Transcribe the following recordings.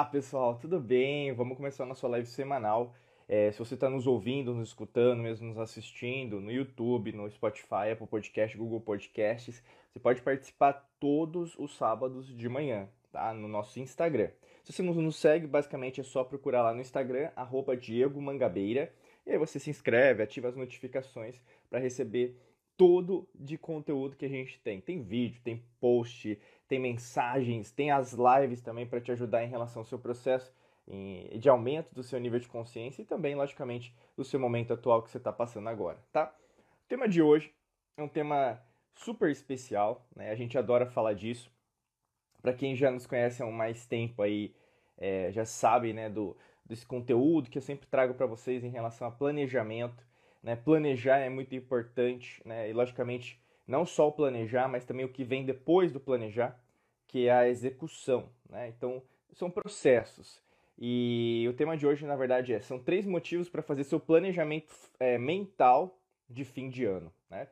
Olá pessoal, tudo bem? Vamos começar nossa live semanal. É, se você está nos ouvindo, nos escutando, mesmo nos assistindo no YouTube, no Spotify, Apple Podcast, Google Podcasts, você pode participar todos os sábados de manhã, tá? No nosso Instagram. Se você não nos segue, basicamente é só procurar lá no Instagram, arroba Diego Mangabeira, e aí você se inscreve, ativa as notificações para receber todo de conteúdo que a gente tem. Tem vídeo, tem post, tem mensagens, tem as lives também para te ajudar em relação ao seu processo de aumento do seu nível de consciência e também, logicamente, do seu momento atual que você está passando agora, tá? O tema de hoje é um tema super especial, né? A gente adora falar disso. Para quem já nos conhece há mais tempo aí, é, já sabe, né, do, desse conteúdo que eu sempre trago para vocês em relação a planejamento. Né? Planejar é muito importante, né? e logicamente não só o planejar, mas também o que vem depois do planejar, que é a execução. Né? Então, são processos. E o tema de hoje, na verdade, é: são três motivos para fazer seu planejamento é, mental de fim de ano. Né?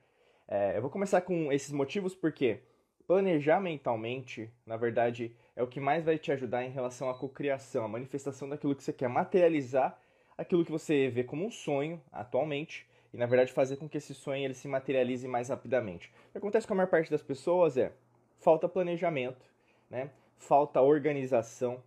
É, eu vou começar com esses motivos porque planejar mentalmente, na verdade, é o que mais vai te ajudar em relação à cocriação, a manifestação daquilo que você quer materializar, aquilo que você vê como um sonho atualmente, e na verdade fazer com que esse sonho ele se materialize mais rapidamente. O que acontece com a maior parte das pessoas é falta planejamento, né? falta organização,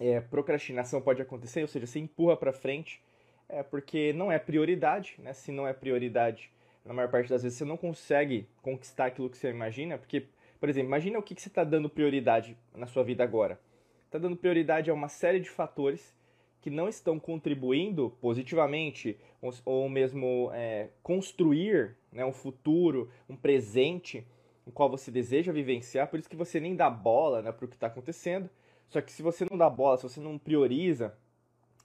é, procrastinação pode acontecer, ou seja, você empurra para frente, é, porque não é prioridade, né? se não é prioridade, na maior parte das vezes você não consegue conquistar aquilo que você imagina, porque por exemplo, imagina o que, que você está dando prioridade na sua vida agora. Está dando prioridade a uma série de fatores que não estão contribuindo positivamente ou, mesmo é, construir né, um futuro, um presente em qual você deseja vivenciar, por isso que você nem dá bola né, para o que está acontecendo. Só que se você não dá bola, se você não prioriza,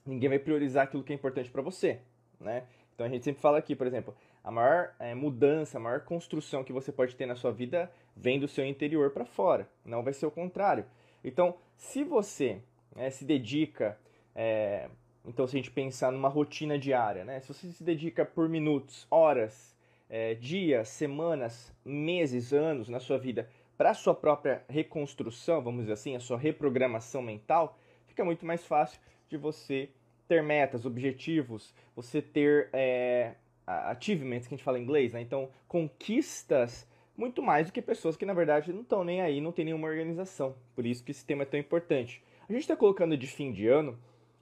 ninguém vai priorizar aquilo que é importante para você. Né? Então a gente sempre fala aqui, por exemplo, a maior é, mudança, a maior construção que você pode ter na sua vida vem do seu interior para fora, não vai ser o contrário. Então, se você é, se dedica, é, então se a gente pensar numa rotina diária, né? se você se dedica por minutos, horas, é, dias, semanas, meses, anos na sua vida para a sua própria reconstrução, vamos dizer assim, a sua reprogramação mental, fica muito mais fácil de você ter metas, objetivos, você ter é, achievements, que a gente fala em inglês, né? Então, conquistas muito mais do que pessoas que, na verdade, não estão nem aí, não tem nenhuma organização. Por isso que esse tema é tão importante. A gente está colocando de fim de ano,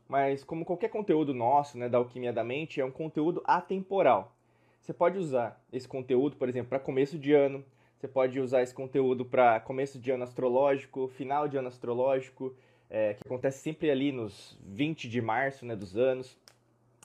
mas como qualquer conteúdo nosso, né, da Alquimia da Mente, é um conteúdo atemporal. Você pode usar esse conteúdo, por exemplo, para começo de ano, você pode usar esse conteúdo para começo de ano astrológico, final de ano astrológico, é, que acontece sempre ali nos 20 de março né, dos anos.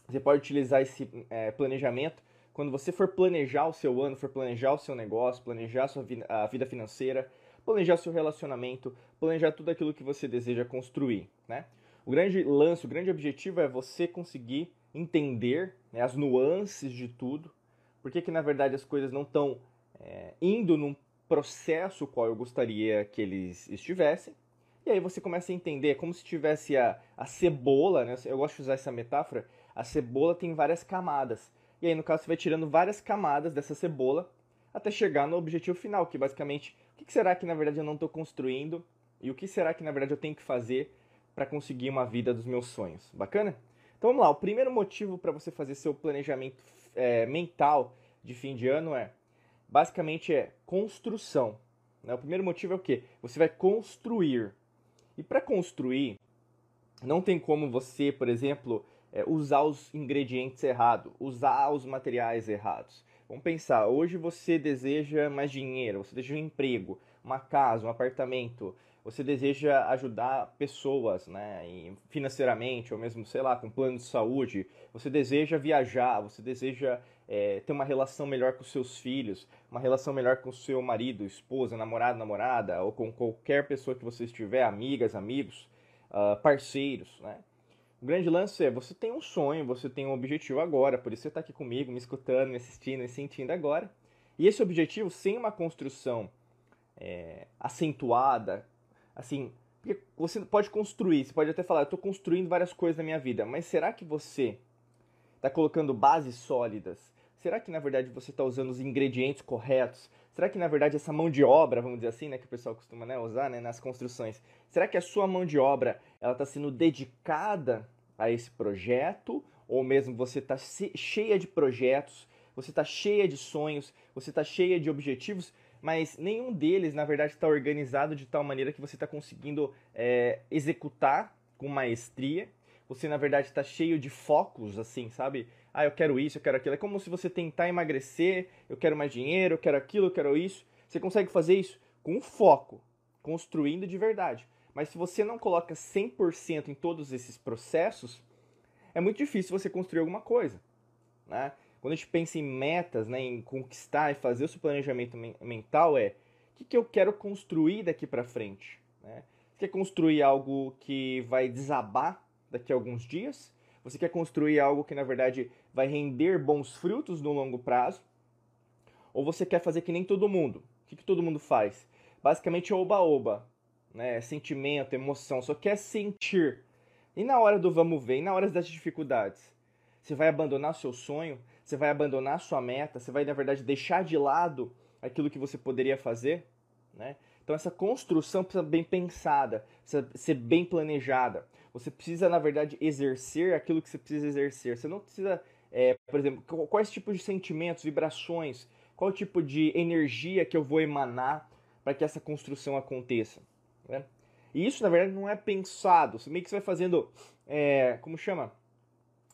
Você pode utilizar esse é, planejamento quando você for planejar o seu ano, for planejar o seu negócio, planejar a sua vida, a vida financeira, planejar seu relacionamento, planejar tudo aquilo que você deseja construir, né? O grande lance, o grande objetivo é você conseguir entender né, as nuances de tudo, porque que na verdade as coisas não estão é, indo num processo qual eu gostaria que eles estivessem, e aí você começa a entender, é como se tivesse a, a cebola, né? eu gosto de usar essa metáfora, a cebola tem várias camadas. E aí, no caso, você vai tirando várias camadas dessa cebola até chegar no objetivo final, que basicamente, o que será que na verdade eu não estou construindo e o que será que na verdade eu tenho que fazer para conseguir uma vida dos meus sonhos. Bacana? Então vamos lá, o primeiro motivo para você fazer seu planejamento é, mental de fim de ano é, basicamente é construção. Né? O primeiro motivo é o quê? Você vai construir. E para construir, não tem como você, por exemplo, é, usar os ingredientes errados, usar os materiais errados. Vamos pensar, hoje você deseja mais dinheiro, você deseja um emprego, uma casa, um apartamento, você deseja ajudar pessoas, né, financeiramente, ou mesmo, sei lá, com plano de saúde, você deseja viajar, você deseja é, ter uma relação melhor com seus filhos, uma relação melhor com seu marido, esposa, namorado, namorada, ou com qualquer pessoa que você estiver, amigas, amigos, uh, parceiros, né? O grande lance é, você tem um sonho, você tem um objetivo agora, por isso você está aqui comigo, me escutando, me assistindo, me sentindo agora. E esse objetivo, sem uma construção é, acentuada, assim, porque você pode construir, você pode até falar, eu estou construindo várias coisas na minha vida, mas será que você está colocando bases sólidas? será que na verdade você está usando os ingredientes corretos? Será que na verdade essa mão de obra, vamos dizer assim, né, que o pessoal costuma né, usar né, nas construções, será que a sua mão de obra ela está sendo dedicada a esse projeto? Ou mesmo você está cheia de projetos, você está cheia de sonhos, você está cheia de objetivos, mas nenhum deles na verdade está organizado de tal maneira que você está conseguindo é, executar com maestria. Você na verdade está cheio de focos, assim, sabe? ah, eu quero isso, eu quero aquilo. É como se você tentar emagrecer, eu quero mais dinheiro, eu quero aquilo, eu quero isso. Você consegue fazer isso com foco, construindo de verdade. Mas se você não coloca 100% em todos esses processos, é muito difícil você construir alguma coisa. Né? Quando a gente pensa em metas, né, em conquistar e fazer o seu planejamento mental, é o que, que eu quero construir daqui para frente? Né? Você quer construir algo que vai desabar daqui a alguns dias? Você quer construir algo que na verdade vai render bons frutos no longo prazo? Ou você quer fazer que nem todo mundo? O que, que todo mundo faz? Basicamente é oba-oba, né? Sentimento, emoção, só quer sentir. E na hora do vamos ver, e na hora das dificuldades? Você vai abandonar seu sonho? Você vai abandonar sua meta? Você vai, na verdade, deixar de lado aquilo que você poderia fazer? Né? Então, essa construção precisa ser bem pensada, precisa ser bem planejada. Você precisa, na verdade, exercer aquilo que você precisa exercer. Você não precisa, é, por exemplo, quais tipos de sentimentos, vibrações, qual tipo de energia que eu vou emanar para que essa construção aconteça. Né? E isso, na verdade, não é pensado. Você meio que você vai fazendo, é, como chama?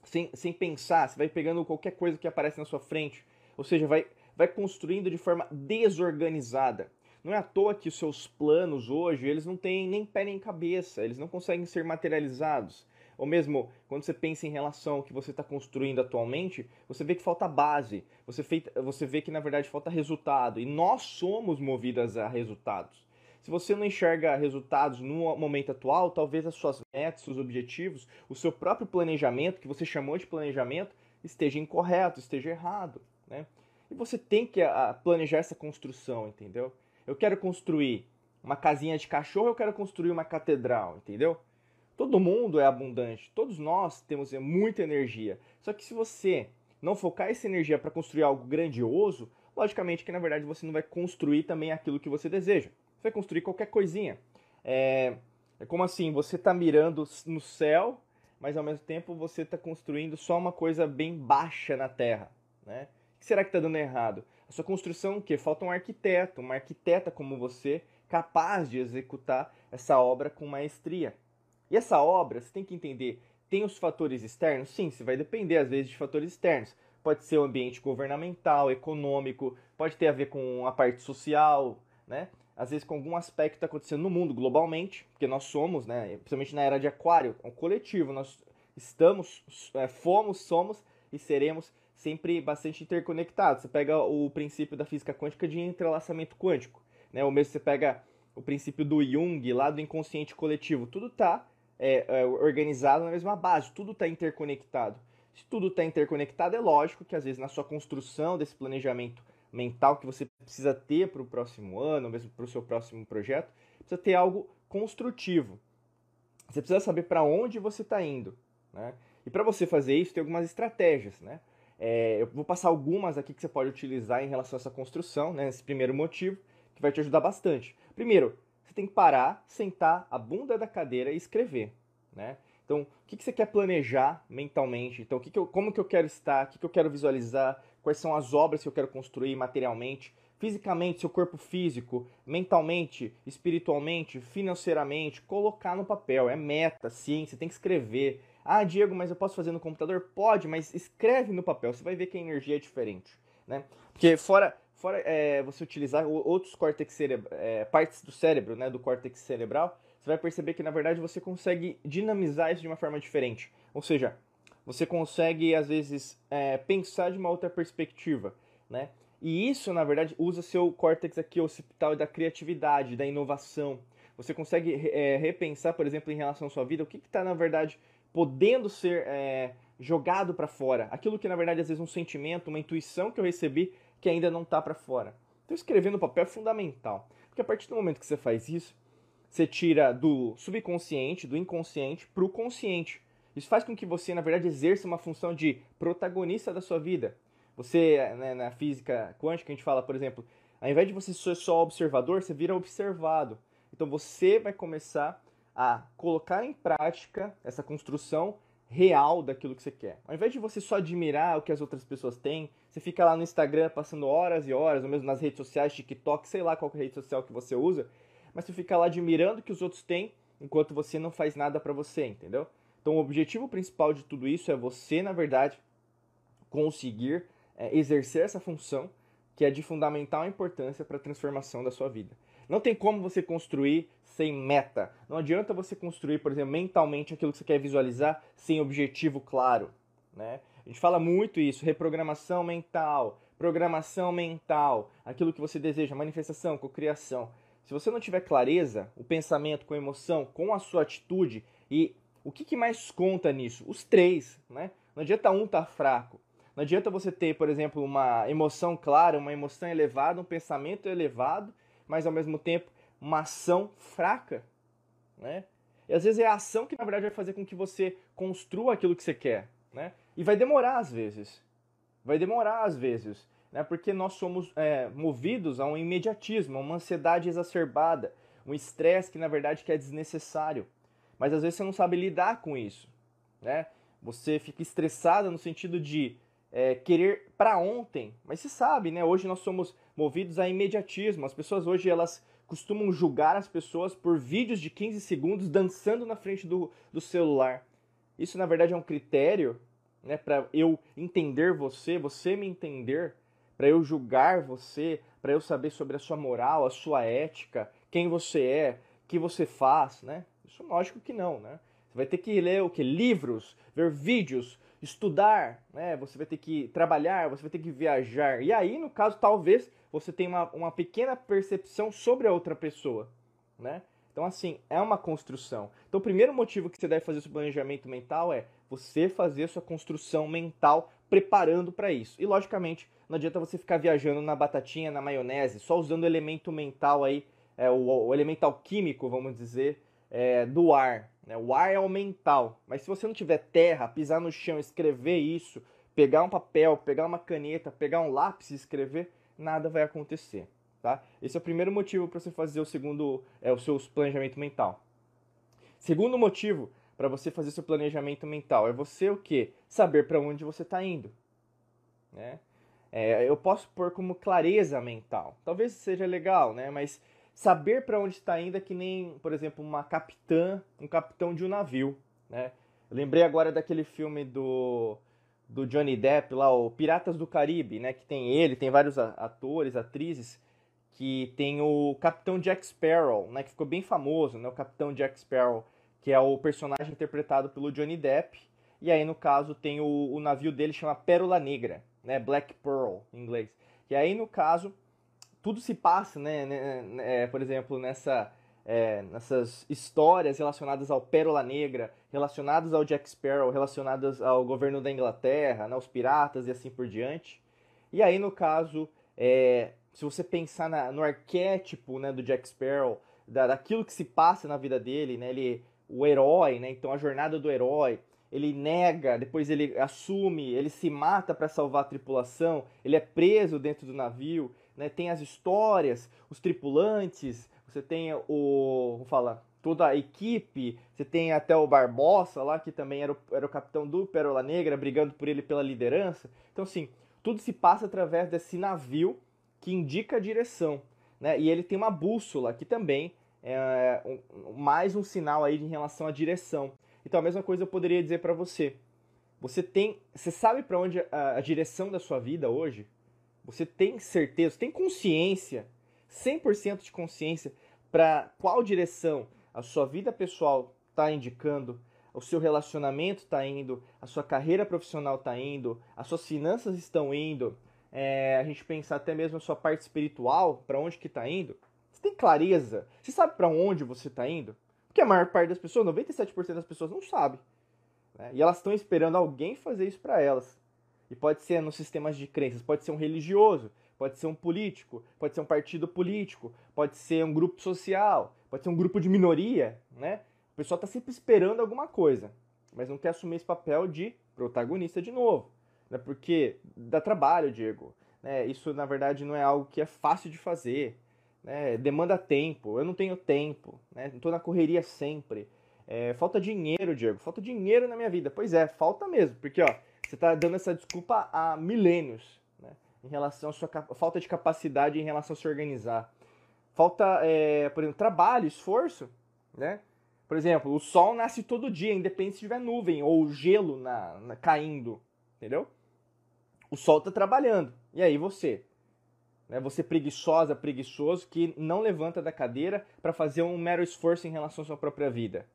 Sem, sem pensar, você vai pegando qualquer coisa que aparece na sua frente. Ou seja, vai, vai construindo de forma desorganizada. Não é à toa que os seus planos hoje, eles não têm nem pé nem cabeça, eles não conseguem ser materializados. Ou mesmo, quando você pensa em relação ao que você está construindo atualmente, você vê que falta base, você, feita, você vê que na verdade falta resultado. E nós somos movidas a resultados. Se você não enxerga resultados no momento atual, talvez as suas metas, seus objetivos, o seu próprio planejamento, que você chamou de planejamento, esteja incorreto, esteja errado. Né? E você tem que planejar essa construção, entendeu? eu quero construir uma casinha de cachorro, eu quero construir uma catedral, entendeu? Todo mundo é abundante, todos nós temos muita energia. Só que se você não focar essa energia para construir algo grandioso, logicamente que na verdade você não vai construir também aquilo que você deseja. Você vai construir qualquer coisinha. É, é como assim, você está mirando no céu, mas ao mesmo tempo você está construindo só uma coisa bem baixa na terra. Né? O que será que está dando errado? A sua construção o quê? Falta um arquiteto, uma arquiteta como você, capaz de executar essa obra com maestria. E essa obra, você tem que entender, tem os fatores externos? Sim, você vai depender às vezes de fatores externos. Pode ser o ambiente governamental, econômico, pode ter a ver com a parte social, né? Às vezes com algum aspecto que está acontecendo no mundo globalmente, porque nós somos, né, principalmente na era de aquário, um coletivo, nós estamos, é, fomos, somos e seremos sempre bastante interconectados. Você pega o princípio da física quântica de entrelaçamento quântico, né? Ou mesmo você pega o princípio do Jung, lá do inconsciente coletivo. Tudo está é, é, organizado na mesma base, tudo está interconectado. Se tudo está interconectado, é lógico que às vezes na sua construção desse planejamento mental que você precisa ter para o próximo ano, mesmo para o seu próximo projeto, precisa ter algo construtivo. Você precisa saber para onde você está indo. Né? E para você fazer isso, tem algumas estratégias. Né? É, eu vou passar algumas aqui que você pode utilizar em relação a essa construção, né, esse primeiro motivo, que vai te ajudar bastante. Primeiro, você tem que parar, sentar a bunda da cadeira e escrever. Né? Então, o que, que você quer planejar mentalmente? Então, o que que eu, como que eu quero estar? O que, que eu quero visualizar? Quais são as obras que eu quero construir materialmente? Fisicamente, seu corpo físico, mentalmente, espiritualmente, financeiramente, colocar no papel. É meta, sim, você tem que escrever. Ah, Diego, mas eu posso fazer no computador? Pode, mas escreve no papel, você vai ver que a energia é diferente. Né? Porque fora, fora é, você utilizar outros córtex é, partes do cérebro, né, do córtex cerebral, você vai perceber que na verdade você consegue dinamizar isso de uma forma diferente. Ou seja, você consegue às vezes é, pensar de uma outra perspectiva, né? E isso na verdade usa seu córtex aqui occipital da criatividade, da inovação. Você consegue é, repensar, por exemplo, em relação à sua vida, o que está na verdade podendo ser é, jogado para fora. Aquilo que na verdade às vezes um sentimento, uma intuição que eu recebi que ainda não está para fora. Então escrever no papel é fundamental, porque a partir do momento que você faz isso, você tira do subconsciente, do inconsciente para o consciente. Isso faz com que você na verdade exerça uma função de protagonista da sua vida. Você, né, na física quântica, a gente fala, por exemplo, ao invés de você ser só observador, você vira observado. Então você vai começar a colocar em prática essa construção real daquilo que você quer. Ao invés de você só admirar o que as outras pessoas têm, você fica lá no Instagram passando horas e horas, ou mesmo nas redes sociais, TikTok, sei lá qual é rede social que você usa, mas você fica lá admirando o que os outros têm, enquanto você não faz nada para você, entendeu? Então o objetivo principal de tudo isso é você, na verdade, conseguir é, exercer essa função que é de fundamental importância para a transformação da sua vida. Não tem como você construir sem meta. Não adianta você construir, por exemplo, mentalmente aquilo que você quer visualizar sem objetivo claro. Né? A gente fala muito isso, reprogramação mental, programação mental, aquilo que você deseja, manifestação, cocriação. Se você não tiver clareza, o pensamento com a emoção, com a sua atitude e o que, que mais conta nisso? Os três, né? Não adianta um estar tá fraco. Não adianta você ter, por exemplo, uma emoção clara, uma emoção elevada, um pensamento elevado mas ao mesmo tempo uma ação fraca, né? E às vezes é a ação que na verdade vai fazer com que você construa aquilo que você quer, né? E vai demorar às vezes, vai demorar às vezes, né? Porque nós somos é, movidos a um imediatismo, a uma ansiedade exacerbada, um estresse que na verdade que é desnecessário. Mas às vezes você não sabe lidar com isso, né? Você fica estressado no sentido de é, querer para ontem. Mas se sabe, né? Hoje nós somos movidos a imediatismo. As pessoas hoje elas costumam julgar as pessoas por vídeos de 15 segundos dançando na frente do, do celular. Isso na verdade é um critério, né, para eu entender você, você me entender, para eu julgar você, para eu saber sobre a sua moral, a sua ética, quem você é, o que você faz, né? Isso lógico que não, né? Você vai ter que ler o que livros, ver vídeos, estudar, né? Você vai ter que trabalhar, você vai ter que viajar. E aí, no caso, talvez você tenha uma, uma pequena percepção sobre a outra pessoa, né? Então, assim, é uma construção. Então, o primeiro motivo que você deve fazer seu planejamento mental é você fazer sua construção mental preparando para isso. E, logicamente, não adianta você ficar viajando na batatinha, na maionese, só usando o elemento mental aí, é, o, o elemento alquímico, vamos dizer, é, do ar. Né? O ar é o mental. Mas se você não tiver terra, pisar no chão, escrever isso, pegar um papel, pegar uma caneta, pegar um lápis e escrever, nada vai acontecer. Tá? Esse é o primeiro motivo para você fazer o segundo, é o seu planejamento mental. Segundo motivo para você fazer seu planejamento mental é você o que? Saber para onde você está indo. Né? É, eu posso pôr como clareza mental. Talvez seja legal, né? Mas saber para onde está indo é que nem, por exemplo, uma capitã, um capitão de um navio, né? Eu lembrei agora daquele filme do, do Johnny Depp lá, o Piratas do Caribe, né? Que tem ele, tem vários atores, atrizes, que tem o Capitão Jack Sparrow, né? Que ficou bem famoso, né? O Capitão Jack Sparrow, que é o personagem interpretado pelo Johnny Depp. E aí, no caso, tem o, o navio dele chama Pérola Negra, né? Black Pearl, em inglês. E aí, no caso, tudo se passa, né, né, né, é, por exemplo, nessa, é, nessas histórias relacionadas ao Pérola Negra, relacionadas ao Jack Sparrow, relacionadas ao governo da Inglaterra, né, aos piratas e assim por diante. E aí, no caso, é, se você pensar na, no arquétipo né, do Jack Sparrow, da, daquilo que se passa na vida dele, né, ele, o herói, né, então a jornada do herói, ele nega, depois ele assume, ele se mata para salvar a tripulação, ele é preso dentro do navio, né? Tem as histórias, os tripulantes, você tem o, vou falar, toda a equipe, você tem até o Barbosa lá, que também era o, era o capitão do Pérola Negra, brigando por ele pela liderança. Então, assim, tudo se passa através desse navio que indica a direção, né? E ele tem uma bússola que também é um, mais um sinal aí em relação à direção. Então, a mesma coisa eu poderia dizer para você. Você tem, você sabe para onde a, a direção da sua vida hoje? Você tem certeza, tem consciência, 100% de consciência para qual direção a sua vida pessoal está indicando, o seu relacionamento está indo, a sua carreira profissional está indo, as suas finanças estão indo, é, a gente pensar até mesmo a sua parte espiritual, para onde que está indo. Você tem clareza? Você sabe para onde você está indo? Porque a maior parte das pessoas, 97% das pessoas não sabe. Né? E elas estão esperando alguém fazer isso para elas. E pode ser nos sistemas de crenças, pode ser um religioso, pode ser um político, pode ser um partido político, pode ser um grupo social, pode ser um grupo de minoria, né? O pessoal está sempre esperando alguma coisa, mas não quer assumir esse papel de protagonista de novo. Né? Porque dá trabalho, Diego. Né? Isso, na verdade, não é algo que é fácil de fazer. Né? Demanda tempo. Eu não tenho tempo. Né? Estou na correria sempre. É, falta dinheiro, Diego. Falta dinheiro na minha vida. Pois é, falta mesmo. Porque ó, você está dando essa desculpa há milênios. Né? Em relação à sua falta de capacidade em relação a se organizar. Falta, é, por exemplo, trabalho, esforço. Né? Por exemplo, o sol nasce todo dia, independente se tiver nuvem ou gelo na, na caindo. Entendeu? O sol está trabalhando. E aí você? Né? Você preguiçosa, preguiçoso, que não levanta da cadeira para fazer um mero esforço em relação à sua própria vida.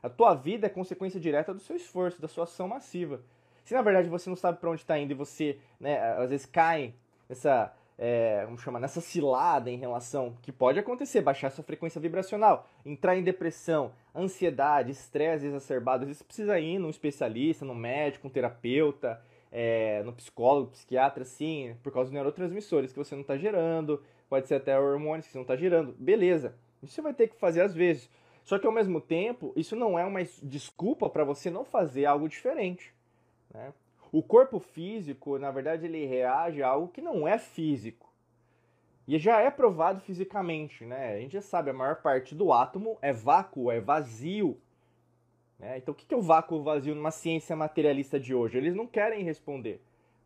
A tua vida é consequência direta do seu esforço, da sua ação massiva. Se na verdade você não sabe para onde está indo e você, né, às vezes cai nessa, é, vamos chamar, nessa cilada em relação que pode acontecer, baixar sua frequência vibracional, entrar em depressão, ansiedade, estresse exacerbado, você precisa ir num especialista, num médico, um terapeuta, é, no psicólogo, psiquiatra, sim, por causa dos neurotransmissores que você não está gerando, pode ser até hormônios que você não está gerando, beleza. Isso você vai ter que fazer às vezes. Só que ao mesmo tempo, isso não é uma desculpa para você não fazer algo diferente. Né? O corpo físico, na verdade, ele reage a algo que não é físico. E já é provado fisicamente, né? A gente já sabe, a maior parte do átomo é vácuo, é vazio. Né? Então, o que é o vácuo vazio numa ciência materialista de hoje? Eles não querem responder.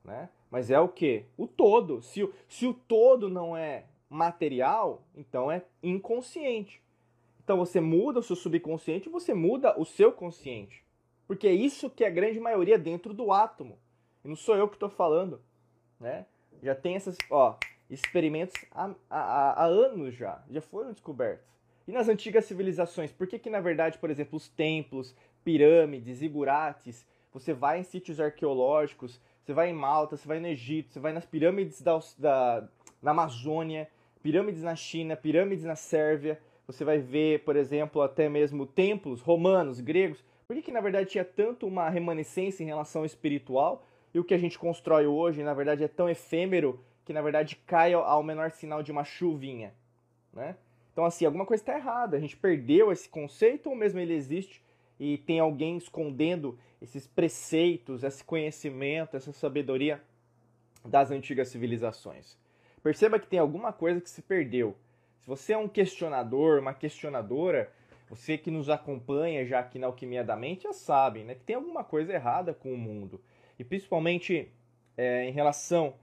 Né? Mas é o que? O todo. Se o, se o todo não é material, então é inconsciente. Então você muda o seu subconsciente, você muda o seu consciente. Porque é isso que é a grande maioria dentro do átomo. E não sou eu que estou falando. Né? Já tem esses ó, experimentos há, há, há anos já. Já foram descobertos. E nas antigas civilizações, por que, que na verdade, por exemplo, os templos, pirâmides, igurates, você vai em sítios arqueológicos, você vai em Malta, você vai no Egito, você vai nas pirâmides da, da, na Amazônia, pirâmides na China, pirâmides na Sérvia, você vai ver, por exemplo, até mesmo templos romanos, gregos. Por que, que na verdade tinha tanto uma remanescência em relação ao espiritual e o que a gente constrói hoje, na verdade, é tão efêmero que na verdade cai ao menor sinal de uma chuvinha, né? Então, assim, alguma coisa está errada. A gente perdeu esse conceito ou mesmo ele existe e tem alguém escondendo esses preceitos, esse conhecimento, essa sabedoria das antigas civilizações. Perceba que tem alguma coisa que se perdeu. Se você é um questionador, uma questionadora, você que nos acompanha já aqui na Alquimia da Mente já sabe né, que tem alguma coisa errada com o mundo. E principalmente é, em relação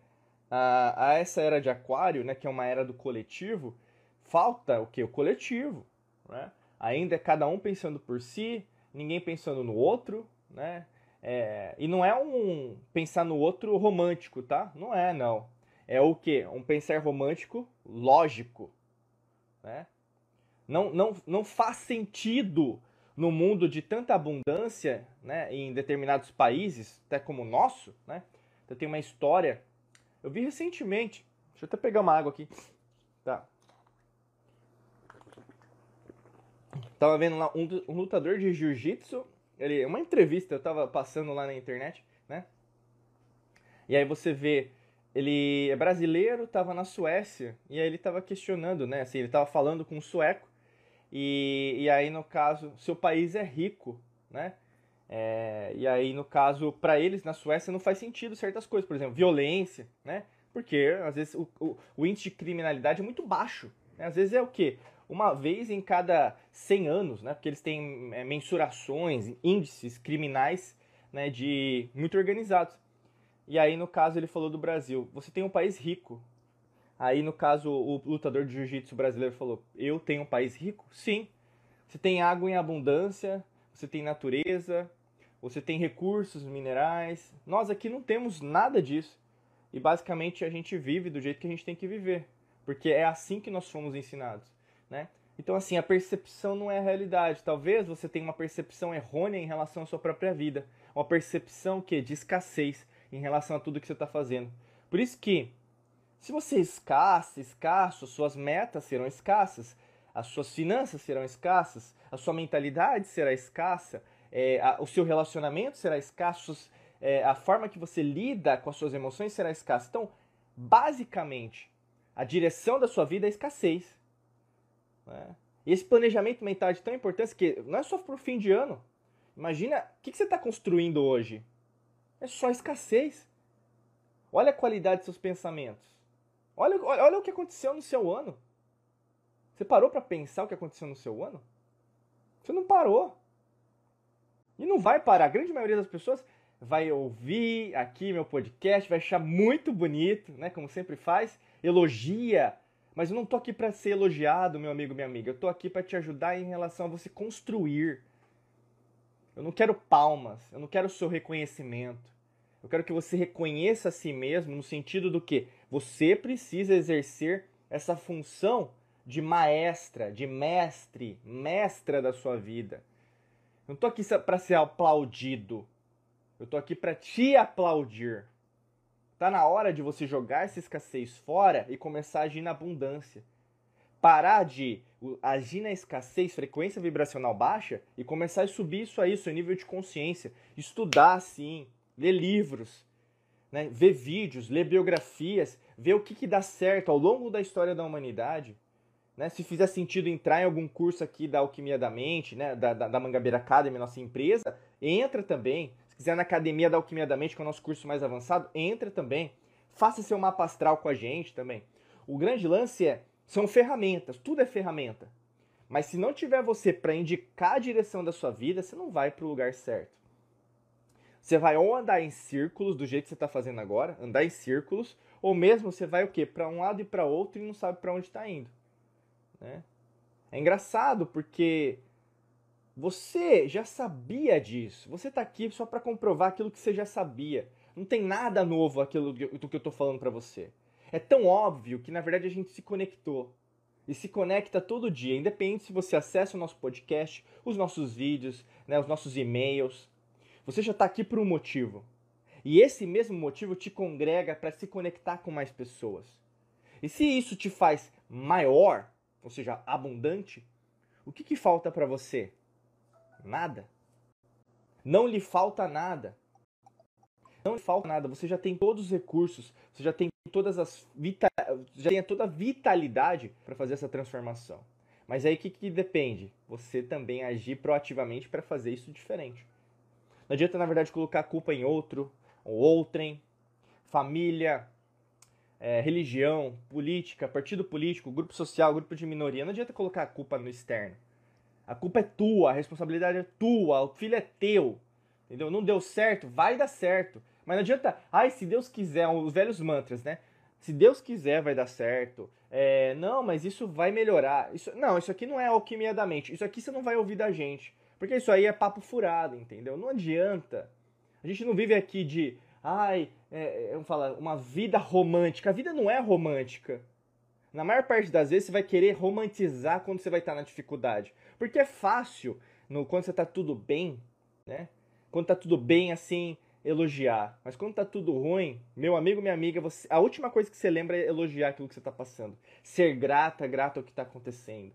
a, a, essa era de Aquário, né, que é uma era do coletivo, falta o que? O coletivo. Né? Ainda é cada um pensando por si, ninguém pensando no outro, né? É, e não é um pensar no outro romântico, tá? Não é, não. É o que? Um pensar romântico lógico, né? Não, não, não faz sentido no mundo de tanta abundância, né? Em determinados países, até como o nosso, né? Eu tenho uma história. Eu vi recentemente. Deixa eu até pegar uma água aqui. Tá. Tava vendo lá um, um lutador de jiu-jitsu, ele uma entrevista, eu tava passando lá na internet, né? E aí você vê, ele é brasileiro, tava na Suécia, e aí ele tava questionando, né? Assim, ele tava falando com um sueco, e, e aí no caso, seu país é rico, né? É, e aí, no caso, para eles na Suécia não faz sentido certas coisas, por exemplo, violência, né? Porque às vezes o, o, o índice de criminalidade é muito baixo. Né? Às vezes é o quê? uma vez em cada 100 anos, né? Porque eles têm é, mensurações, índices criminais, né? De muito organizados. E aí, no caso, ele falou do Brasil. Você tem um país rico. Aí, no caso, o lutador de jiu-jitsu brasileiro falou: Eu tenho um país rico? Sim. Você tem água em abundância, você tem natureza, você tem recursos minerais. Nós aqui não temos nada disso. E basicamente a gente vive do jeito que a gente tem que viver. Porque é assim que nós fomos ensinados né? Então, assim, a percepção não é a realidade. Talvez você tenha uma percepção errônea em relação à sua própria vida. Uma percepção que de escassez em relação a tudo que você está fazendo. Por isso que, se você é escasso, escasso, suas metas serão escassas, as suas finanças serão escassas, a sua mentalidade será escassa, é, a, o seu relacionamento será escasso, é, a forma que você lida com as suas emoções será escassa. Então, basicamente, a direção da sua vida é escassez. Né? E esse planejamento mental é de tão importância que não é só para o fim de ano. Imagina, o que, que você está construindo hoje? É só escassez. Olha a qualidade dos seus pensamentos. Olha, olha, olha o que aconteceu no seu ano. Você parou para pensar o que aconteceu no seu ano? Você não parou. E não vai parar. A grande maioria das pessoas vai ouvir aqui meu podcast, vai achar muito bonito, né? Como sempre faz, elogia. Mas eu não tô aqui para ser elogiado, meu amigo, minha amiga. Eu tô aqui para te ajudar em relação a você construir. Eu não quero palmas, eu não quero o seu reconhecimento. Eu quero que você reconheça a si mesmo no sentido do que você precisa exercer essa função de maestra, de mestre, mestra da sua vida. Eu não tô aqui para ser aplaudido. Eu tô aqui para te aplaudir. Tá na hora de você jogar essa escassez fora e começar a agir na abundância. Parar de agir na escassez, frequência vibracional baixa e começar a subir isso aí, seu nível de consciência. Estudar sim, ler livros, né? ver vídeos, ler biografias, ver o que, que dá certo ao longo da história da humanidade. Né? Se fizer sentido entrar em algum curso aqui da Alquimia da Mente, né? da, da, da Mangabeira Academy, nossa empresa, entra também quiser na Academia da Alquimia da Mente, que é o nosso curso mais avançado, entra também. Faça seu mapa astral com a gente também. O grande lance é, são ferramentas, tudo é ferramenta. Mas se não tiver você para indicar a direção da sua vida, você não vai para o lugar certo. Você vai ou andar em círculos, do jeito que você está fazendo agora, andar em círculos, ou mesmo você vai o quê? Para um lado e para outro e não sabe para onde está indo. Né? É engraçado porque você já sabia disso. Você está aqui só para comprovar aquilo que você já sabia. Não tem nada novo aquilo do que eu estou falando para você. É tão óbvio que na verdade a gente se conectou. E se conecta todo dia, independente se você acessa o nosso podcast, os nossos vídeos, né, os nossos e-mails. Você já está aqui por um motivo. E esse mesmo motivo te congrega para se conectar com mais pessoas. E se isso te faz maior, ou seja, abundante, o que, que falta para você? Nada. Não lhe falta nada. Não lhe falta nada. Você já tem todos os recursos, você já tem todas as vita... já tem toda a vitalidade para fazer essa transformação. Mas aí o que, que depende? Você também agir proativamente para fazer isso diferente. Não adianta, na verdade, colocar a culpa em outro, ou outrem, família, é, religião, política, partido político, grupo social, grupo de minoria. Não adianta colocar a culpa no externo. A culpa é tua, a responsabilidade é tua, o filho é teu. Entendeu? Não deu certo, vai dar certo. Mas não adianta, ai, se Deus quiser, os velhos mantras, né? Se Deus quiser, vai dar certo. É, não, mas isso vai melhorar. Isso, não, isso aqui não é alquimia da mente. Isso aqui você não vai ouvir da gente. Porque isso aí é papo furado, entendeu? Não adianta. A gente não vive aqui de, ai, é, é vamos falar, uma vida romântica. A vida não é romântica. Na maior parte das vezes você vai querer romantizar quando você vai estar na dificuldade. Porque é fácil, no, quando você está tudo bem, né? Quando está tudo bem, assim, elogiar. Mas quando está tudo ruim, meu amigo, minha amiga, você, a última coisa que você lembra é elogiar aquilo que você está passando. Ser grata, grato ao que está acontecendo.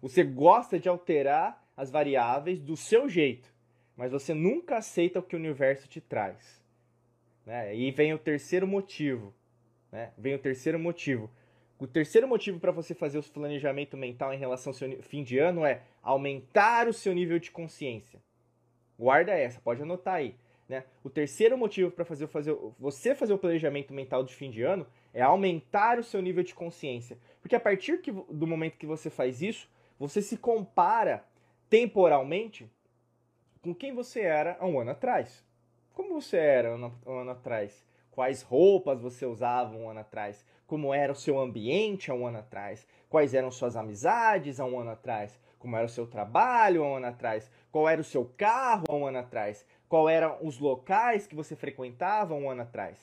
Você gosta de alterar as variáveis do seu jeito, mas você nunca aceita o que o universo te traz. Né? E vem o terceiro motivo. Né? Vem o terceiro motivo. O terceiro motivo para você fazer o planejamento mental em relação ao seu fim de ano é aumentar o seu nível de consciência. Guarda essa, pode anotar aí. Né? O terceiro motivo para fazer, fazer, você fazer o planejamento mental de fim de ano é aumentar o seu nível de consciência. Porque a partir que, do momento que você faz isso, você se compara temporalmente com quem você era há um ano atrás. Como você era um ano atrás? Quais roupas você usava um ano atrás? como era o seu ambiente há um ano atrás, quais eram suas amizades há um ano atrás, como era o seu trabalho há um ano atrás, qual era o seu carro há um ano atrás, qual eram os locais que você frequentava um ano atrás.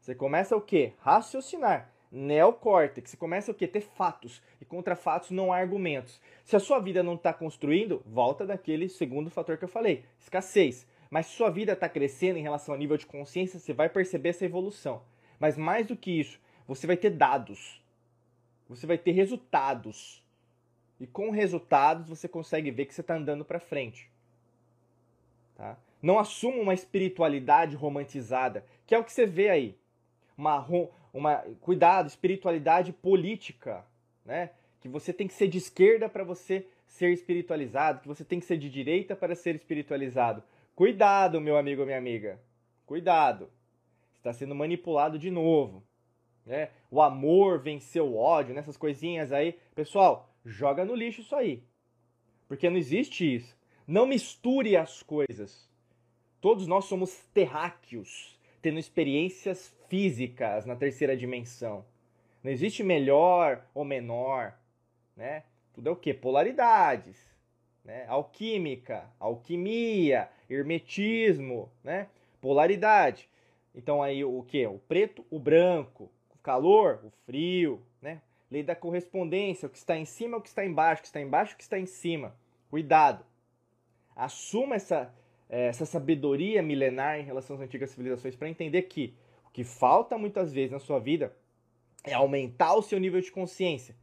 Você começa o quê? Raciocinar. Neocórtex. Você começa o quê? Ter fatos. E contra fatos não há argumentos. Se a sua vida não está construindo, volta daquele segundo fator que eu falei, escassez. Mas se sua vida está crescendo em relação ao nível de consciência, você vai perceber essa evolução. Mas mais do que isso, você vai ter dados. Você vai ter resultados. E com resultados você consegue ver que você está andando para frente. Tá? Não assuma uma espiritualidade romantizada, que é o que você vê aí. Uma, uma cuidado, espiritualidade política, né? Que você tem que ser de esquerda para você ser espiritualizado, que você tem que ser de direita para ser espiritualizado. Cuidado, meu amigo minha amiga. Cuidado. está sendo manipulado de novo. Né? O amor venceu o ódio, nessas coisinhas aí. Pessoal, joga no lixo isso aí. Porque não existe isso. Não misture as coisas. Todos nós somos terráqueos, tendo experiências físicas na terceira dimensão. Não existe melhor ou menor, né? Tudo é o que? Polaridades, né? Alquímica, alquimia, hermetismo, né? Polaridade. Então aí o que? O preto, o branco, o calor, o frio, né? Lei da correspondência, o que está em cima, o que está embaixo, o que está embaixo, o que está em cima. Cuidado. Assuma essa, essa sabedoria milenar em relação às antigas civilizações para entender que o que falta muitas vezes na sua vida é aumentar o seu nível de consciência.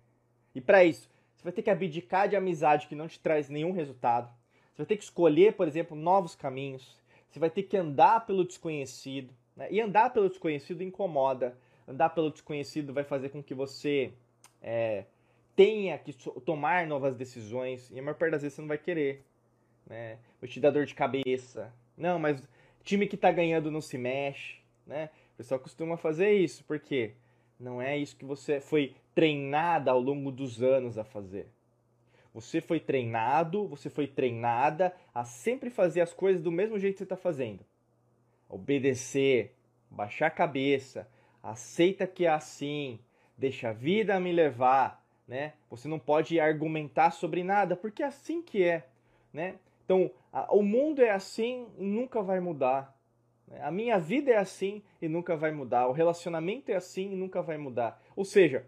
E para isso, você vai ter que abdicar de amizade que não te traz nenhum resultado. Você vai ter que escolher, por exemplo, novos caminhos. Você vai ter que andar pelo desconhecido. Né? E andar pelo desconhecido incomoda. Andar pelo desconhecido vai fazer com que você é, tenha que tomar novas decisões. E a maior parte das vezes você não vai querer. Né? Vai te dar dor de cabeça. Não, mas time que está ganhando não se mexe. Né? O pessoal costuma fazer isso. Por quê? Não é isso que você foi treinada ao longo dos anos a fazer. Você foi treinado, você foi treinada a sempre fazer as coisas do mesmo jeito que você está fazendo. Obedecer, baixar a cabeça, aceita que é assim, deixa a vida me levar, né? Você não pode argumentar sobre nada, porque é assim que é, né? Então, a, o mundo é assim e nunca vai mudar. Né? A minha vida é assim e nunca vai mudar. O relacionamento é assim e nunca vai mudar. Ou seja,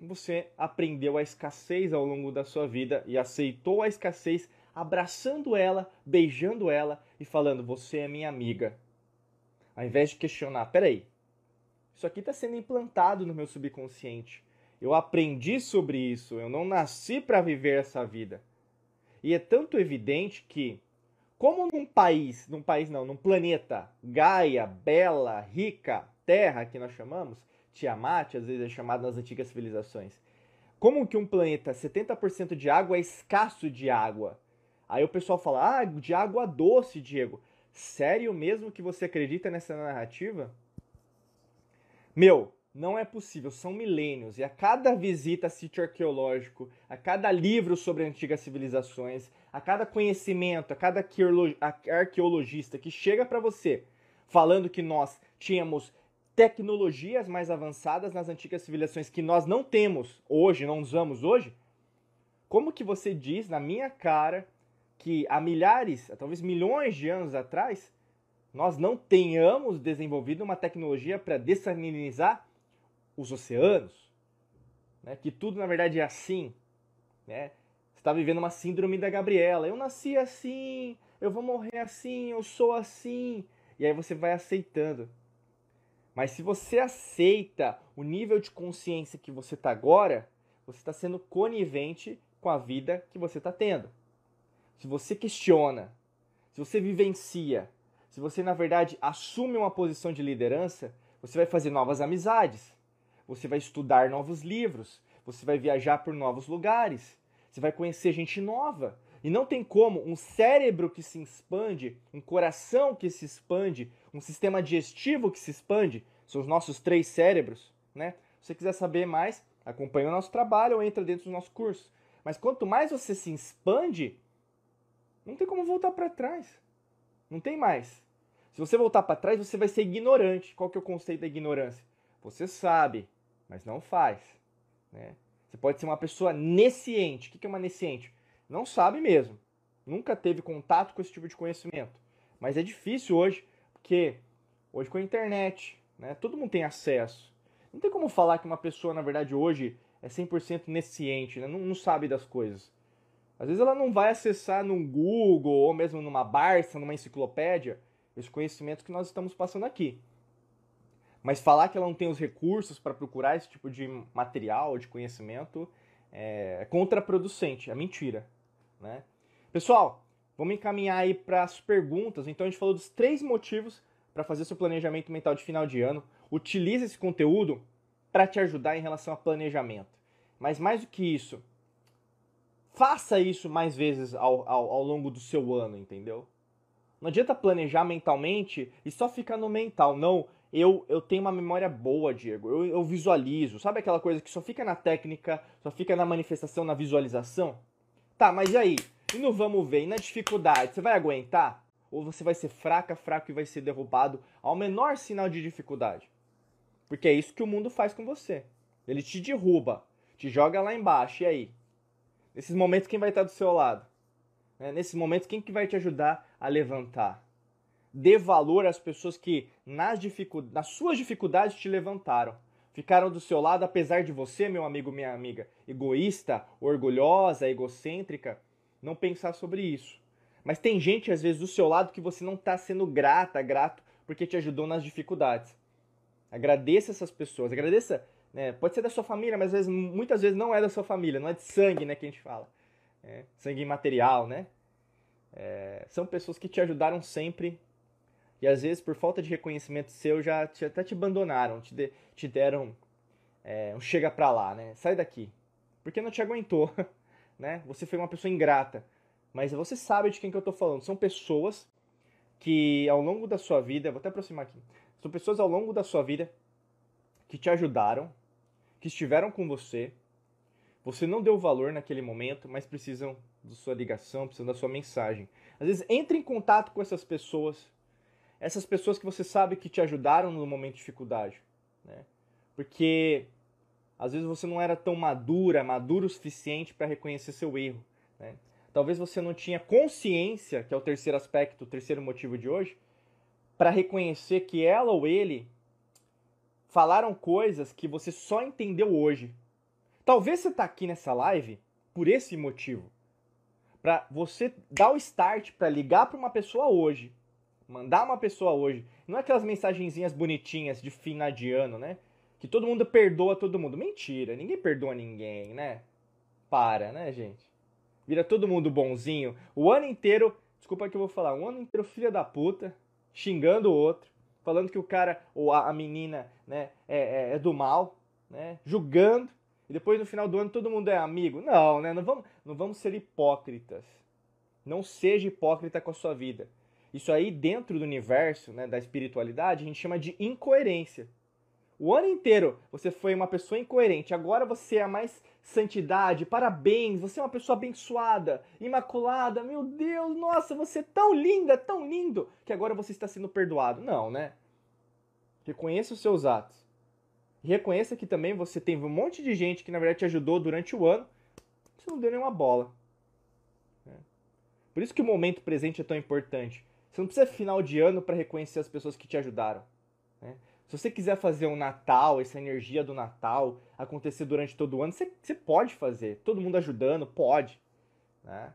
você aprendeu a escassez ao longo da sua vida e aceitou a escassez, abraçando ela, beijando ela e falando: Você é minha amiga. Ao invés de questionar: Peraí, isso aqui está sendo implantado no meu subconsciente. Eu aprendi sobre isso, eu não nasci para viver essa vida. E é tanto evidente que como num país, num país não, num planeta Gaia, bela, rica, terra que nós chamamos, Tiamat, às vezes é chamado nas antigas civilizações. Como que um planeta 70% de água é escasso de água? Aí o pessoal fala: "Ah, de água doce, Diego". Sério mesmo que você acredita nessa narrativa? Meu, não é possível, são milênios, e a cada visita a sítio arqueológico, a cada livro sobre antigas civilizações, a cada conhecimento, a cada arqueologista que chega para você falando que nós tínhamos tecnologias mais avançadas nas antigas civilizações que nós não temos hoje, não usamos hoje, como que você diz na minha cara que há milhares, talvez milhões de anos atrás, nós não tenhamos desenvolvido uma tecnologia para dessalinizar os oceanos, né? que tudo na verdade é assim, né? está vivendo uma síndrome da Gabriela. Eu nasci assim, eu vou morrer assim, eu sou assim. E aí você vai aceitando. Mas se você aceita o nível de consciência que você está agora, você está sendo conivente com a vida que você está tendo. Se você questiona, se você vivencia, se você na verdade assume uma posição de liderança, você vai fazer novas amizades você vai estudar novos livros, você vai viajar por novos lugares, você vai conhecer gente nova. E não tem como um cérebro que se expande, um coração que se expande, um sistema digestivo que se expande, são os nossos três cérebros, né? Se você quiser saber mais, acompanhe o nosso trabalho ou entra dentro do nosso curso. Mas quanto mais você se expande, não tem como voltar para trás. Não tem mais. Se você voltar para trás, você vai ser ignorante. Qual que é o conceito da ignorância? Você sabe, mas não faz. Né? Você pode ser uma pessoa nesciente. O que é uma nesciente? Não sabe mesmo. Nunca teve contato com esse tipo de conhecimento. Mas é difícil hoje, porque hoje com a internet, né, todo mundo tem acesso. Não tem como falar que uma pessoa, na verdade, hoje é 100% nesciente, né? não, não sabe das coisas. Às vezes ela não vai acessar num Google ou mesmo numa Barça, numa enciclopédia, esse conhecimento que nós estamos passando aqui. Mas falar que ela não tem os recursos para procurar esse tipo de material, de conhecimento, é, é contraproducente, é mentira. Né? Pessoal, vamos encaminhar aí para as perguntas. Então a gente falou dos três motivos para fazer seu planejamento mental de final de ano. Utilize esse conteúdo para te ajudar em relação a planejamento. Mas mais do que isso, faça isso mais vezes ao, ao, ao longo do seu ano, entendeu? Não adianta planejar mentalmente e só ficar no mental. Não, eu, eu tenho uma memória boa, Diego. Eu, eu visualizo. Sabe aquela coisa que só fica na técnica, só fica na manifestação, na visualização? Tá, mas e aí? E no vamos ver? E na dificuldade? Você vai aguentar? Ou você vai ser fraca, fraco e vai ser derrubado ao menor sinal de dificuldade? Porque é isso que o mundo faz com você. Ele te derruba, te joga lá embaixo. E aí? Nesses momentos, quem vai estar do seu lado? É, nesses momentos, quem que vai te ajudar a levantar? Dê valor às pessoas que nas, dificu nas suas dificuldades te levantaram. Ficaram do seu lado apesar de você, meu amigo, minha amiga, egoísta, orgulhosa, egocêntrica, não pensar sobre isso. Mas tem gente, às vezes, do seu lado que você não está sendo grata, grato, porque te ajudou nas dificuldades. Agradeça essas pessoas, agradeça, né? Pode ser da sua família, mas às vezes, muitas vezes não é da sua família, não é de sangue, né, que a gente fala. É, sangue material, né? É, são pessoas que te ajudaram sempre e às vezes, por falta de reconhecimento seu, já te, até te abandonaram, te, de, te deram é, um chega pra lá, né? Sai daqui. Porque não te aguentou, né? Você foi uma pessoa ingrata. Mas você sabe de quem que eu tô falando. São pessoas que ao longo da sua vida, vou até aproximar aqui. São pessoas ao longo da sua vida que te ajudaram, que estiveram com você. Você não deu valor naquele momento, mas precisam da sua ligação, precisam da sua mensagem. Às vezes entre em contato com essas pessoas essas pessoas que você sabe que te ajudaram no momento de dificuldade, né? Porque às vezes você não era tão madura, maduro o suficiente para reconhecer seu erro, né? Talvez você não tinha consciência, que é o terceiro aspecto, o terceiro motivo de hoje, para reconhecer que ela ou ele falaram coisas que você só entendeu hoje. Talvez você está aqui nessa live por esse motivo. Para você dar o start para ligar para uma pessoa hoje Mandar uma pessoa hoje. Não é aquelas mensagenzinhas bonitinhas de final de ano, né? Que todo mundo perdoa todo mundo. Mentira, ninguém perdoa ninguém, né? Para, né, gente? Vira todo mundo bonzinho. O ano inteiro, desculpa que eu vou falar, um ano inteiro filha da puta, xingando o outro, falando que o cara ou a, menina, né, é, é, é do mal, né? Julgando. E depois no final do ano todo mundo é amigo. Não, né? Não vamos, não vamos ser hipócritas. Não seja hipócrita com a sua vida. Isso aí, dentro do universo né, da espiritualidade, a gente chama de incoerência. O ano inteiro você foi uma pessoa incoerente, agora você é mais santidade, parabéns, você é uma pessoa abençoada, imaculada, meu Deus, nossa, você é tão linda, tão lindo, que agora você está sendo perdoado. Não, né? Reconheça os seus atos. Reconheça que também você teve um monte de gente que na verdade te ajudou durante o ano, você não deu nenhuma bola. Né? Por isso que o momento presente é tão importante. Você não precisa final de ano para reconhecer as pessoas que te ajudaram. Né? Se você quiser fazer um Natal, essa energia do Natal acontecer durante todo o ano, você, você pode fazer. Todo mundo ajudando, pode. Né?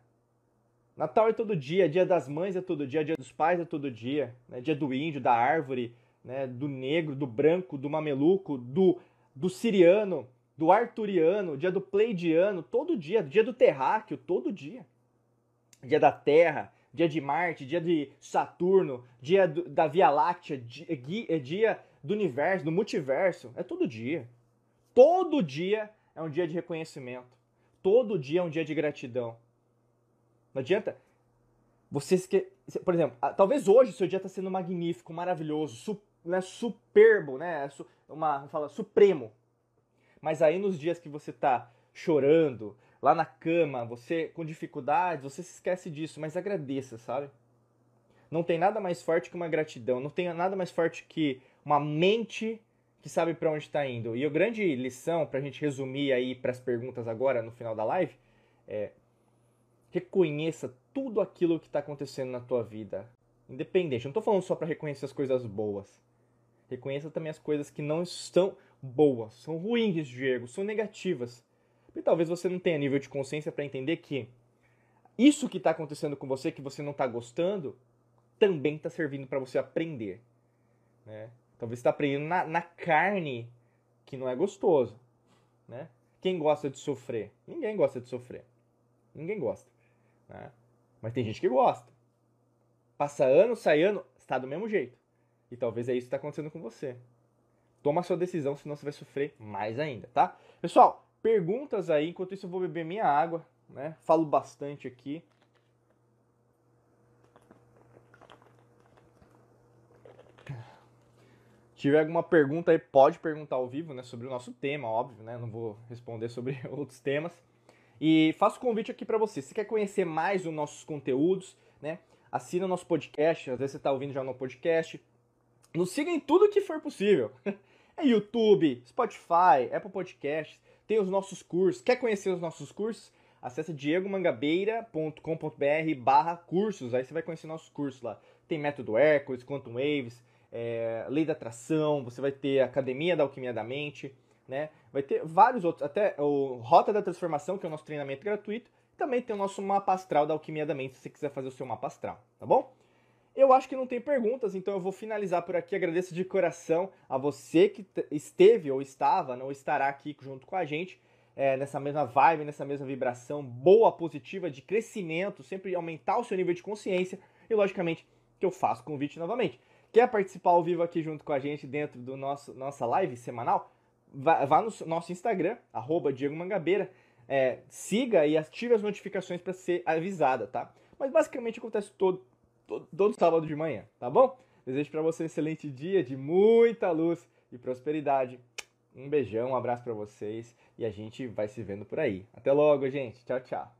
Natal é todo dia, dia das mães é todo dia, dia dos pais é todo dia, né? dia do índio, da árvore, né? do negro, do branco, do mameluco, do, do siriano, do arturiano, dia do pleidiano, todo dia, dia do terráqueo, todo dia. Dia da terra, dia de Marte, dia de Saturno, dia do, da Via Láctea, dia, é dia do universo, do multiverso. É todo dia. Todo dia é um dia de reconhecimento. Todo dia é um dia de gratidão. Não adianta. Você esque... Por exemplo, talvez hoje seu dia está sendo magnífico, maravilhoso, su... né, superbo, né? Uma, fala, supremo. Mas aí nos dias que você está chorando, lá na cama, você com dificuldades, você se esquece disso, mas agradeça, sabe? Não tem nada mais forte que uma gratidão, não tem nada mais forte que uma mente que sabe para onde está indo. E a grande lição, para a gente resumir aí para as perguntas agora no final da live, é reconheça tudo aquilo que está acontecendo na tua vida, independente. Não estou falando só para reconhecer as coisas boas. Reconheça também as coisas que não estão boas, são ruins, Diego, são negativas. E talvez você não tenha nível de consciência para entender que isso que está acontecendo com você, que você não está gostando, também está servindo para você aprender. Né? Talvez você está aprendendo na, na, carne que não é gostoso. Né? Quem gosta de sofrer? Ninguém gosta de sofrer. Ninguém gosta. Né? Mas tem gente que gosta. Passa ano, sai ano, está do mesmo jeito. E talvez é isso que está acontecendo com você. Toma a sua decisão, senão você vai sofrer mais ainda, tá? Pessoal, perguntas aí, enquanto isso eu vou beber minha água, né? Falo bastante aqui. tiver alguma pergunta aí, pode perguntar ao vivo, né, sobre o nosso tema, óbvio, né? Não vou responder sobre outros temas. E faço o convite aqui para você. Se quer conhecer mais os nossos conteúdos, né? Assina o nosso podcast. Às vezes você está ouvindo já no podcast. Nos siga em tudo que for possível. É YouTube, Spotify, Apple Podcasts. Tem os nossos cursos. Quer conhecer os nossos cursos? Acesse diegomangabeira.com.br barra cursos. Aí você vai conhecer nossos cursos lá. Tem método Hercules, Quantum Waves, é, Lei da Atração, você vai ter Academia da Alquimia da Mente, né? Vai ter vários outros, até o Rota da Transformação, que é o nosso treinamento gratuito. Também tem o nosso mapa astral da Alquimia da Mente, se você quiser fazer o seu mapa astral, tá bom? Eu acho que não tem perguntas, então eu vou finalizar por aqui. Agradeço de coração a você que esteve ou estava, não estará aqui junto com a gente, é, nessa mesma vibe, nessa mesma vibração boa, positiva, de crescimento, sempre aumentar o seu nível de consciência e, logicamente, que eu faço convite novamente. Quer participar ao vivo aqui junto com a gente dentro do nosso nossa live semanal? Vá, vá no nosso Instagram, arroba Diego Mangabeira, é, siga e ative as notificações para ser avisada, tá? Mas basicamente acontece todo, todo, sábado de manhã, tá bom? Desejo para você um excelente dia de muita luz e prosperidade. Um beijão, um abraço para vocês e a gente vai se vendo por aí. Até logo, gente. Tchau, tchau.